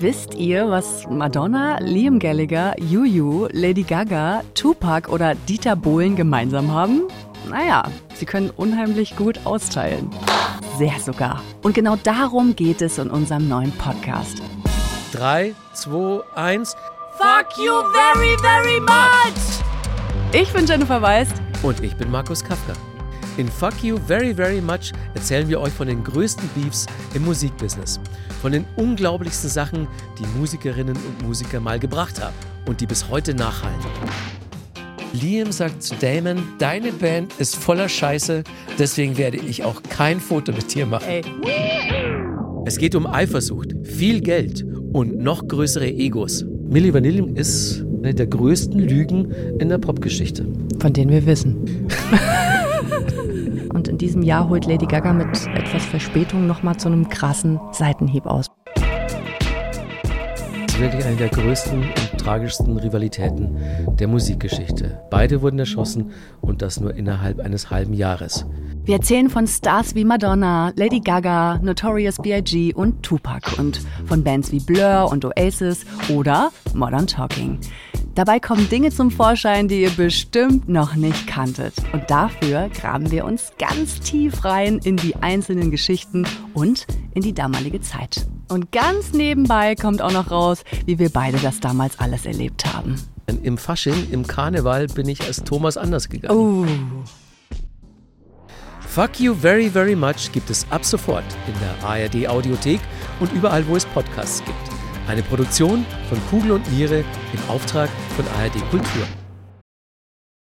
Wisst ihr, was Madonna, Liam Gallagher, Juju, Lady Gaga, Tupac oder Dieter Bohlen gemeinsam haben? Naja, sie können unheimlich gut austeilen. Sehr sogar. Und genau darum geht es in unserem neuen Podcast. 3, 2, 1. Fuck you very, very much! Ich bin Jennifer Weist. Und ich bin Markus Kafka. In Fuck You Very Very Much erzählen wir euch von den größten Beefs im Musikbusiness. Von den unglaublichsten Sachen, die Musikerinnen und Musiker mal gebracht haben und die bis heute nachhallen. Liam sagt zu Damon, deine Band ist voller Scheiße, deswegen werde ich auch kein Foto mit dir machen. Ey. Es geht um Eifersucht, viel Geld und noch größere Egos. Milli Vanilli ist eine der größten Lügen in der Popgeschichte. Von denen wir wissen. In diesem Jahr holt Lady Gaga mit etwas Verspätung nochmal zu einem krassen Seitenhieb aus. Das ist wirklich eine der größten und tragischsten Rivalitäten der Musikgeschichte. Beide wurden erschossen und das nur innerhalb eines halben Jahres. Wir erzählen von Stars wie Madonna, Lady Gaga, Notorious B.I.G. und Tupac und von Bands wie Blur und Oasis oder Modern Talking. Dabei kommen Dinge zum Vorschein, die ihr bestimmt noch nicht kanntet. Und dafür graben wir uns ganz tief rein in die einzelnen Geschichten und in die damalige Zeit. Und ganz nebenbei kommt auch noch raus, wie wir beide das damals alles erlebt haben. Im Fasching, im Karneval bin ich als Thomas anders gegangen. Oh. Fuck You Very Very Much gibt es ab sofort in der ARD Audiothek und überall, wo es Podcasts gibt. Eine Produktion von Kugel und Niere im Auftrag von ARD Kultur.